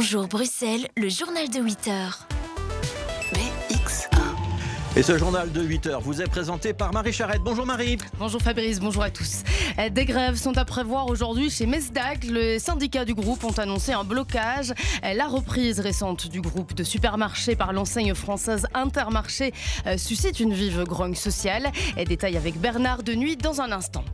Bonjour Bruxelles, le journal de 8 heures. Et ce journal de 8 heures vous est présenté par Marie Charette. Bonjour Marie. Bonjour Fabrice, bonjour à tous. Des grèves sont à prévoir aujourd'hui chez Mesdag. Les syndicats du groupe ont annoncé un blocage. La reprise récente du groupe de supermarchés par l'enseigne française Intermarché euh, suscite une vive grogne sociale. Et détail avec Bernard de Nuit dans un instant.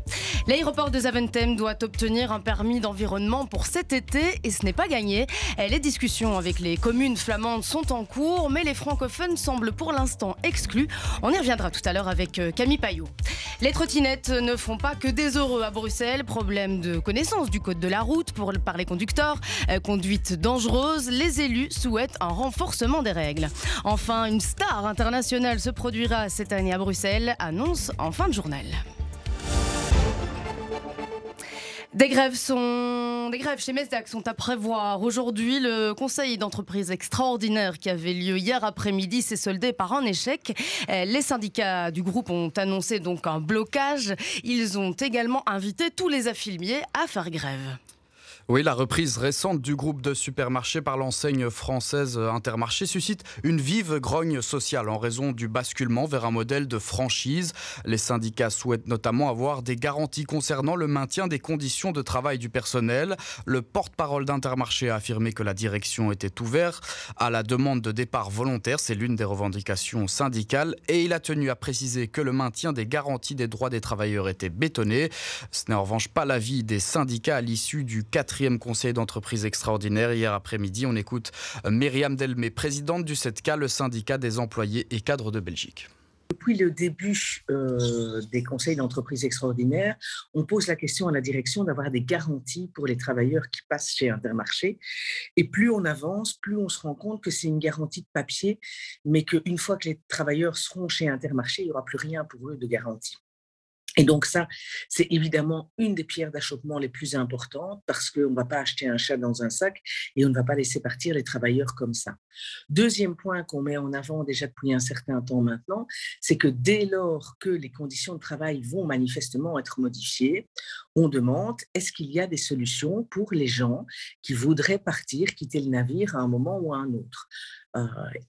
L'aéroport de Zaventem doit obtenir un permis d'environnement pour cet été et ce n'est pas gagné. Les discussions avec les communes flamandes sont en cours, mais les francophones semblent pour l'instant exclus. On y reviendra tout à l'heure avec euh, Camille Payot. Les trottinettes ne font pas que des heureux à Bruxelles. Problème de connaissance du code de la route pour, par les conducteurs. Euh, conduite dangereuse. Les élus souhaitent un renforcement des règles. Enfin, une star internationale se produira cette année à Bruxelles, annonce en fin de journal. Des grèves, sont... Des grèves chez Mesdac sont à prévoir. Aujourd'hui, le conseil d'entreprise extraordinaire qui avait lieu hier après-midi s'est soldé par un échec. Euh, les syndicats du groupe ont annoncé donc un blocage. Ils ont également invité tous les affiliés à faire grève. Oui, la reprise récente du groupe de supermarchés par l'enseigne française Intermarché suscite une vive grogne sociale en raison du basculement vers un modèle de franchise. Les syndicats souhaitent notamment avoir des garanties concernant le maintien des conditions de travail du personnel. Le porte-parole d'Intermarché a affirmé que la direction était ouverte à la demande de départ volontaire, c'est l'une des revendications syndicales, et il a tenu à préciser que le maintien des garanties des droits des travailleurs était bétonné. Ce n'est en revanche pas l'avis des syndicats à l'issue du 4 quatrième conseil d'entreprise extraordinaire. Hier après-midi, on écoute Myriam Delmé, présidente du 7K, le syndicat des employés et cadres de Belgique. Depuis le début euh, des conseils d'entreprise extraordinaires, on pose la question à la direction d'avoir des garanties pour les travailleurs qui passent chez Intermarché. Et plus on avance, plus on se rend compte que c'est une garantie de papier, mais qu'une fois que les travailleurs seront chez Intermarché, il n'y aura plus rien pour eux de garantie. Et donc ça, c'est évidemment une des pierres d'achoppement les plus importantes parce qu'on ne va pas acheter un chat dans un sac et on ne va pas laisser partir les travailleurs comme ça. Deuxième point qu'on met en avant déjà depuis un certain temps maintenant, c'est que dès lors que les conditions de travail vont manifestement être modifiées, on demande est-ce qu'il y a des solutions pour les gens qui voudraient partir, quitter le navire à un moment ou à un autre.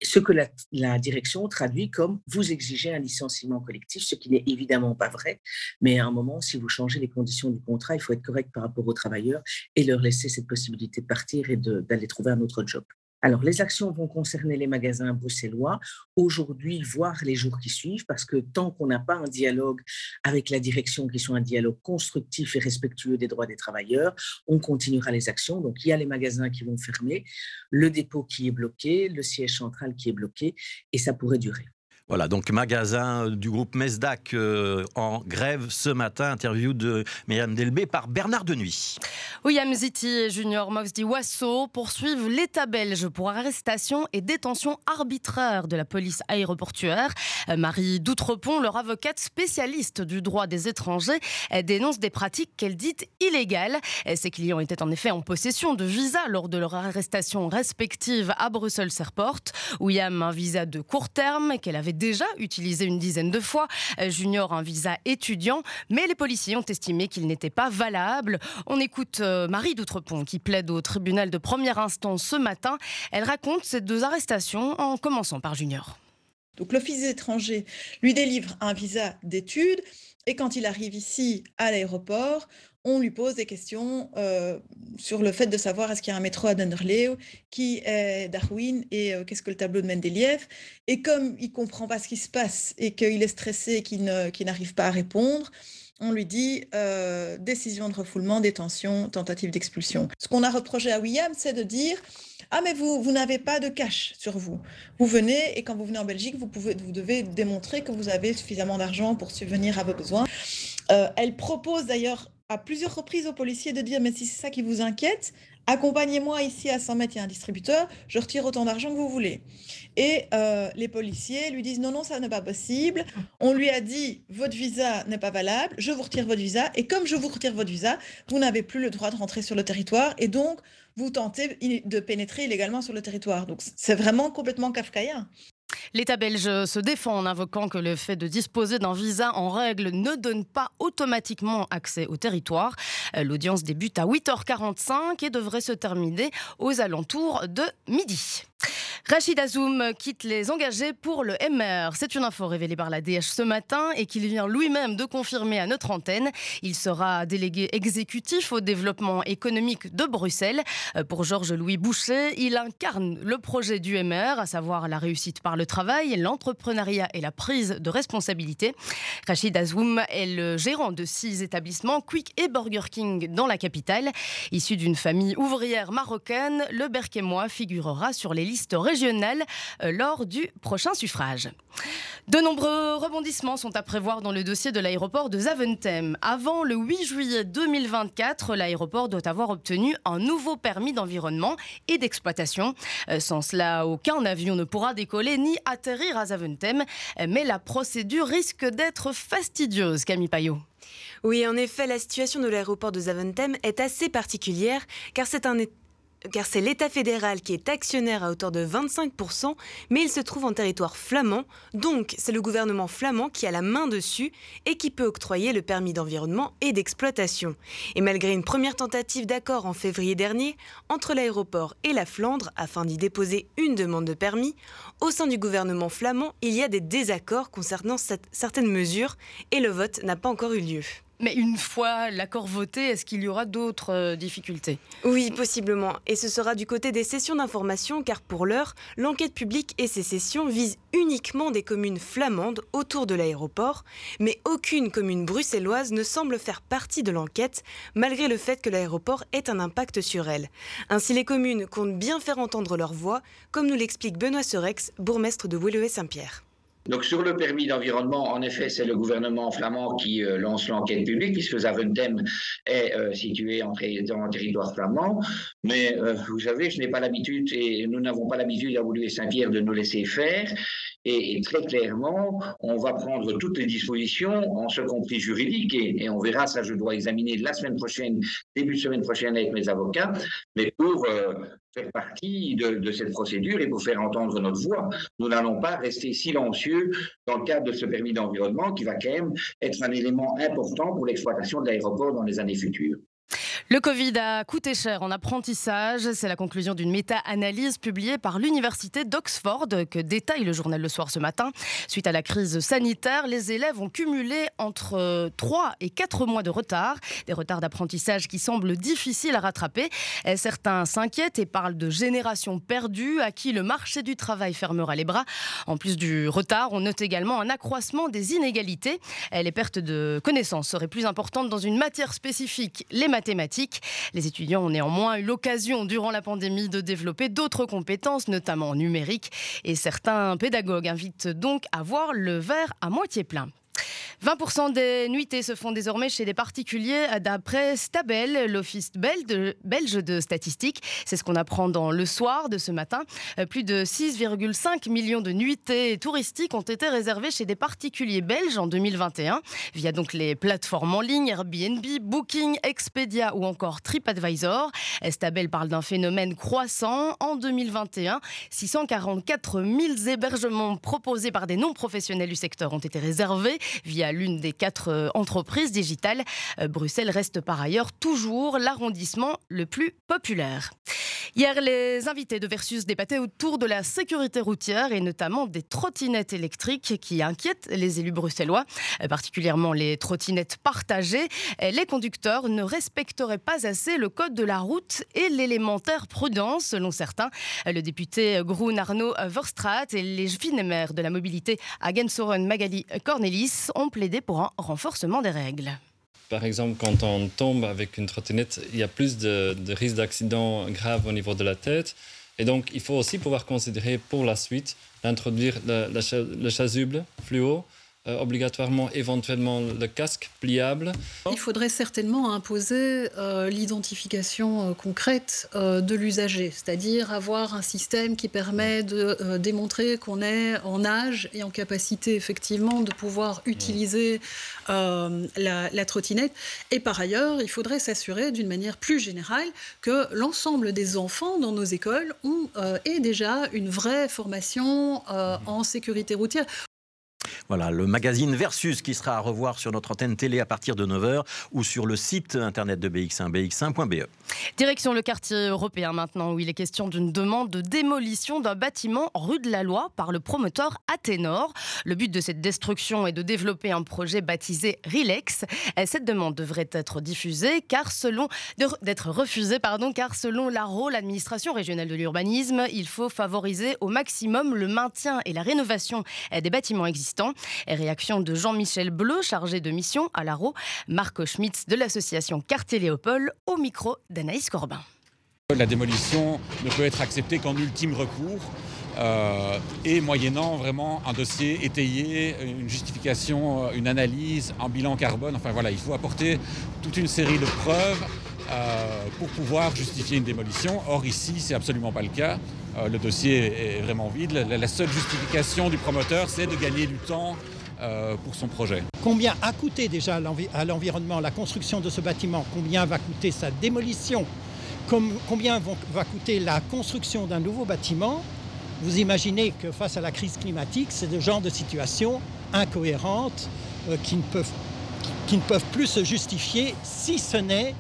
Ce que la, direction traduit comme vous exigez un licenciement collectif, ce qui n'est évidemment pas vrai, mais à un moment, si vous changez les conditions du contrat, il faut être correct par rapport aux travailleurs et leur laisser cette possibilité de partir et d'aller trouver un autre job. Alors, les actions vont concerner les magasins bruxellois aujourd'hui, voire les jours qui suivent, parce que tant qu'on n'a pas un dialogue avec la direction, qui soit un dialogue constructif et respectueux des droits des travailleurs, on continuera les actions. Donc, il y a les magasins qui vont fermer, le dépôt qui est bloqué, le siège central qui est bloqué, et ça pourrait durer. Voilà, donc magasin du groupe Mesdac euh, en grève ce matin. Interview de Myriam Delbé par Bernard Denuy. William Ziti et Junior Moxdi Wasso poursuivent l'État belge pour arrestation et détention arbitraire de la police aéroportuaire. Euh, Marie Doutrepont, leur avocate spécialiste du droit des étrangers, dénonce des pratiques qu'elle dit illégales. Ces clients étaient en effet en possession de visas lors de leur arrestation respective à Bruxelles Airport. William un visa de court terme qu'elle avait déjà utilisé une dizaine de fois. Euh, Junior un visa étudiant, mais les policiers ont estimé qu'il n'était pas valable. On écoute euh, Marie Doutrepont qui plaide au tribunal de première instance ce matin. Elle raconte ces deux arrestations en commençant par Junior. Donc l'Office des étrangers lui délivre un visa d'études et quand il arrive ici à l'aéroport, on lui pose des questions euh, sur le fait de savoir est-ce qu'il y a un métro à Denderleeuw, qui est Darwin et euh, qu'est-ce que le tableau de Mendeleev. Et comme il comprend pas ce qui se passe et qu'il est stressé et qu'il n'arrive pas à répondre, on lui dit euh, décision de refoulement, détention, tentative d'expulsion. Ce qu'on a reproché à William, c'est de dire ah mais vous, vous n'avez pas de cash sur vous. Vous venez et quand vous venez en Belgique, vous, pouvez, vous devez démontrer que vous avez suffisamment d'argent pour subvenir à vos besoins. elle propose d'ailleurs à plusieurs reprises aux policiers de dire, mais si c'est ça qui vous inquiète, accompagnez-moi ici à 100 mètres, il y a un distributeur, je retire autant d'argent que vous voulez. Et euh, les policiers lui disent, non, non, ça n'est pas possible. On lui a dit, votre visa n'est pas valable, je vous retire votre visa. Et comme je vous retire votre visa, vous n'avez plus le droit de rentrer sur le territoire. Et donc, vous tentez de pénétrer illégalement sur le territoire. Donc, c'est vraiment complètement kafkaïen. L'État belge se défend en invoquant que le fait de disposer d'un visa en règle ne donne pas automatiquement accès au territoire. Euh, l'audience débute à 8h45 et devrait se terminer aux alentours de midi. Rachid Azoum quitte les engagés pour le MR. C'est une info révélée par la DH ce matin et qu'il vient lui-même de confirmer à notre antenne. Il sera délégué exécutif au développement économique de Bruxelles. Euh, pour Georges-Louis Boucher, il incarne le projet du MR, à savoir la réussite par le travail, l'entrepreneuriat et la prise de responsabilité. Rachid Azoum est le gérant de six établissements Quick et Burger King dans la capitale. Issu d'une famille ouvrière marocaine, le Berquemois figurera sur les listes régionales euh, lors du prochain suffrage. De nombreux rebondissements sont à prévoir dans le dossier de l'aéroport de Zaventem. Avant le 8 juillet 2024, l'aéroport doit avoir obtenu un nouveau permis d'environnement et d'exploitation. Euh, sans cela, aucun avion ne pourra décoller ni atterrir à Zaventem. Mais la procédure risque d'être fastidieuse, Camille Payot. Oui, en effet, la situation de l'aéroport de Zaventem est assez particulière car c'est un car c'est l'État fédéral qui est actionnaire à hauteur de 25%, mais il se trouve en territoire flamand, donc c'est le gouvernement flamand qui a la main dessus et qui peut octroyer le permis d'environnement et d'exploitation. Et malgré une première tentative d'accord en février dernier entre l'aéroport et la Flandre afin d'y déposer une demande de permis, au sein du gouvernement flamand, il y a des désaccords concernant certaines mesures et le vote n'a pas encore eu lieu. Mais une fois l'accord voté, est-ce qu'il y aura d'autres euh, difficultés? Oui, possiblement. Et ce sera du côté des sessions d'information, car pour l'heure, l'enquête publique et ces sessions visent uniquement des communes flamandes autour de l'aéroport, mais aucune commune bruxelloise ne semble faire partie de l'enquête, malgré le fait que l'aéroport ait un impact sur elle. Ainsi, les communes comptent bien faire entendre leur voix, comme nous l'explique Benoît Serex, bourgmestre de Woluwe-Saint-Pierre. Donc sur le permis d'environnement, en effet, c'est le gouvernement flamand qui euh, lance l'enquête publique, puisque Zaventem est euh, situé en, dans le territoire flamand. Mais euh, vous savez, je n'ai pas l'habitude, et nous n'avons pas l'habitude à Woluwe Saint-Pierre de nous laisser faire. Et, très clairement, on va prendre toutes les dispositions, en ce compris juridiques, et, on verra, ça je dois examiner la semaine prochaine, début de semaine prochaine avec mes avocats, mais pour faire partie de, cette procédure et pour faire entendre notre voix. Nous n'allons pas rester silencieux dans le cadre de ce permis d'environnement qui va quand même être un élément important pour l'exploitation de l'aéroport dans les années futures. Le Covid a coûté cher en apprentissage. C'est la conclusion d'une méta-analyse publiée par l'Université d'Oxford que détaille le journal Le Soir ce matin. Suite à la crise sanitaire, les élèves ont cumulé entre 3 et 4 mois de retard. Des retards d'apprentissage qui semblent difficiles à rattraper. Certains s'inquiètent et parlent de génération perdue à qui le marché du travail fermera les bras. En plus du retard, on note également un accroissement des inégalités. Les pertes de connaissances seraient plus importantes dans une matière spécifique, les mathématiques les étudiants ont néanmoins eu l'occasion durant la pandémie de développer d'autres compétences, notamment numériques, et certains pédagogues invitent donc à voir le verre à moitié plein. 20% des nuitées se font désormais chez des particuliers d'après Stabel, l'office belge de statistiques. C'est ce qu'on apprend dans le soir de ce matin. Euh, plus de 6,5 millions de nuitées touristiques ont été réservées chez des particuliers belges en 2021 via donc les plateformes en ligne Airbnb, Booking, Expedia ou encore TripAdvisor. Stabel parle d'un phénomène croissant. En 2021, 644 000 hébergements proposés par des non-professionnels du secteur ont été réservés via l'une des quatre euh, entreprises digitales. Euh, Bruxelles reste par ailleurs toujours l'arrondissement le plus populaire. Hier, les invités de Versus débattaient autour de la sécurité routière et notamment des trottinettes électriques qui inquiètent les élus bruxellois, euh, particulièrement les trottinettes partagées. Les conducteurs ne respecteraient pas assez le code de la route et l'élémentaire prudence, selon certains. Le député Groen Arnaud Verstraat et les finemers de la mobilité Agensoren Magali Cornelis ont plaidé pour un renforcement des règles. Par exemple, quand on tombe avec une trottinette, il y a plus de, risques d'accident grave au niveau de la tête. Et donc, il faut aussi pouvoir considérer pour la suite d'introduire le, chasuble fluo euh, obligatoirement éventuellement le casque pliable. Il faudrait certainement imposer euh, l'identification euh, concrète de l'usager, c'est-à-dire avoir un système qui permet de démontrer qu'on est en âge et en capacité effectivement de pouvoir utiliser la, la trottinette. Et par ailleurs, il faudrait s'assurer d'une manière plus générale que l'ensemble des enfants dans nos écoles ont aient déjà une vraie formation euh, en sécurité routière. Voilà, le magazine Versus qui sera à revoir sur notre antenne télé à partir de 9h ou sur le site internet de BX1, bx1.be. Direction le quartier européen maintenant, où il est question d'une demande de démolition d'un bâtiment rue de la Loi par le promoteur Athénor. Le but de cette destruction est de développer un projet baptisé Rilex. Cette demande devrait être diffusée car selon d'être refusée pardon car l'administration régionale de l'urbanisme, il faut favoriser au maximum le maintien et la rénovation des bâtiments existants. Réaction de Jean-Michel Bleu, chargé de mission à l'ARO, Marco Schmitz de l'association Quartier Léopold au micro d'Anaïs Corbin. La démolition ne peut être acceptée qu'en ultime recours. Euh, et moyennant vraiment un dossier étayé, une justification, une analyse, un bilan carbone. Enfin voilà, il faut apporter toute une série de preuves euh, pour pouvoir justifier une démolition. Or ici, c'est absolument pas le cas. Euh, le dossier est vraiment vide. La, seule justification du promoteur, c'est de gagner du temps euh, pour son projet. Combien a coûté déjà à l'environnement la construction de ce bâtiment? Combien va coûter sa démolition? Combien vont, va coûter la construction d'un nouveau bâtiment? Vous imaginez que face à la crise climatique, c'est le genre de situation incohérente euh, qui, ne peuvent, qui ne peuvent plus se justifier si ce n'est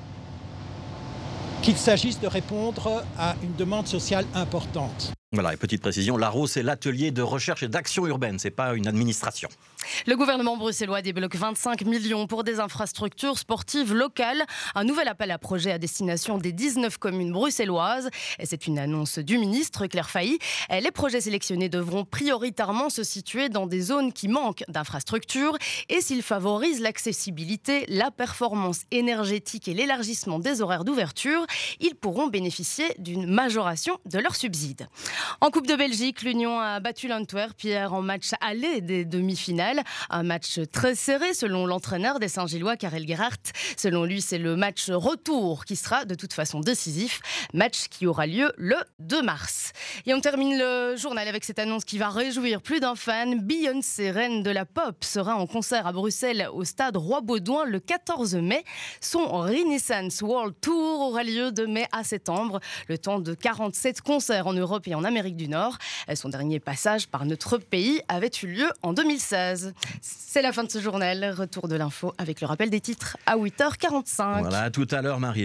qu'il s'agisse de répondre à une demande sociale importante. Voilà, et petite précision, l'ARO, c'est l'atelier de recherche et d'action urbaine, c'est pas une administration. Le gouvernement bruxellois débloque 25 millions pour des infrastructures sportives locales. Un nouvel appel à projet à destination des 19 communes bruxelloises. C'est une annonce du ministre Claire Failly. Les projets sélectionnés devront prioritairement se situer dans des zones qui manquent d'infrastructures. Et s'ils favorisent l'accessibilité, la performance énergétique et l'élargissement des horaires d'ouverture, ils pourront bénéficier d'une majoration de leurs subsides. En Coupe de Belgique, l'Union a battu l'Antwerp hier en match aller des demi-finales. Un match très serré selon l'entraîneur des Saint-Gillois, Karel Gerhardt. Selon lui, c'est le match retour qui sera de toute façon décisif. Match qui aura lieu le 2 mars. Et on termine le journal avec cette annonce qui va réjouir plus d'un fan. Beyoncé, reine de la pop, sera en concert à Bruxelles au stade Roi-Baudouin le 14 mai. Son Renaissance World Tour aura lieu de mai à septembre. Le temps de 47 concerts en Europe et en Amérique du Nord. Son dernier passage par notre pays avait eu lieu en 2016. C'est la fin de ce journal. Retour de l'info avec le rappel des titres à 8h45. Voilà, à tout à l'heure, Marie.